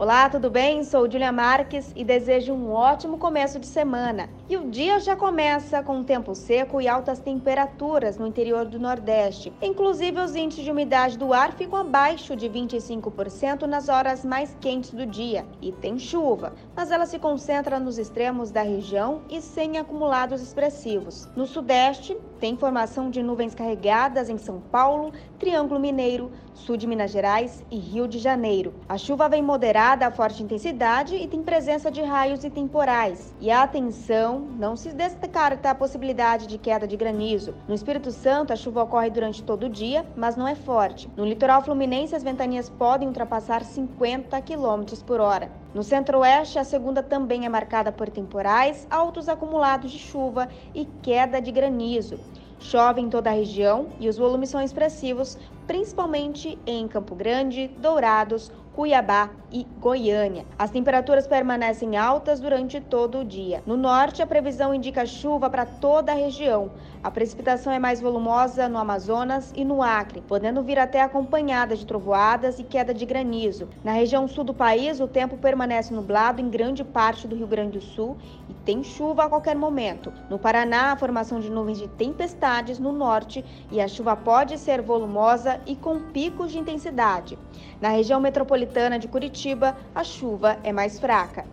Olá, tudo bem? Sou Julia Marques e desejo um ótimo começo de semana. E o dia já começa com tempo seco e altas temperaturas no interior do Nordeste. Inclusive, os índices de umidade do ar ficam abaixo de 25% nas horas mais quentes do dia. E tem chuva, mas ela se concentra nos extremos da região e sem acumulados expressivos. No Sudeste, tem formação de nuvens carregadas em São Paulo, Triângulo Mineiro, sul de Minas Gerais e Rio de Janeiro. A chuva vem moderada a forte intensidade e tem presença de raios e temporais. E atenção, não se descarta a possibilidade de queda de granizo. No Espírito Santo, a chuva ocorre durante todo o dia, mas não é forte. No litoral fluminense, as ventanias podem ultrapassar 50 km por hora. No centro-oeste, a segunda também é marcada por temporais, altos acumulados de chuva e queda de granizo. Chove em toda a região e os volumes são expressivos, principalmente em Campo Grande, Dourados, Cuiabá e Goiânia. As temperaturas permanecem altas durante todo o dia. No norte, a previsão indica chuva para toda a região. A precipitação é mais volumosa no Amazonas e no Acre, podendo vir até acompanhada de trovoadas e queda de granizo. Na região sul do país, o tempo permanece nublado em grande parte do Rio Grande do Sul e tem chuva a qualquer momento. No Paraná, a formação de nuvens de tempestades no norte e a chuva pode ser volumosa e com picos de intensidade. Na região metropolitana, metropolitana de Curitiba, a chuva é mais fraca.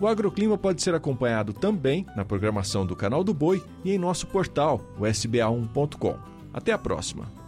O agroclima pode ser acompanhado também na programação do Canal do Boi e em nosso portal, o sba1.com. Até a próxima!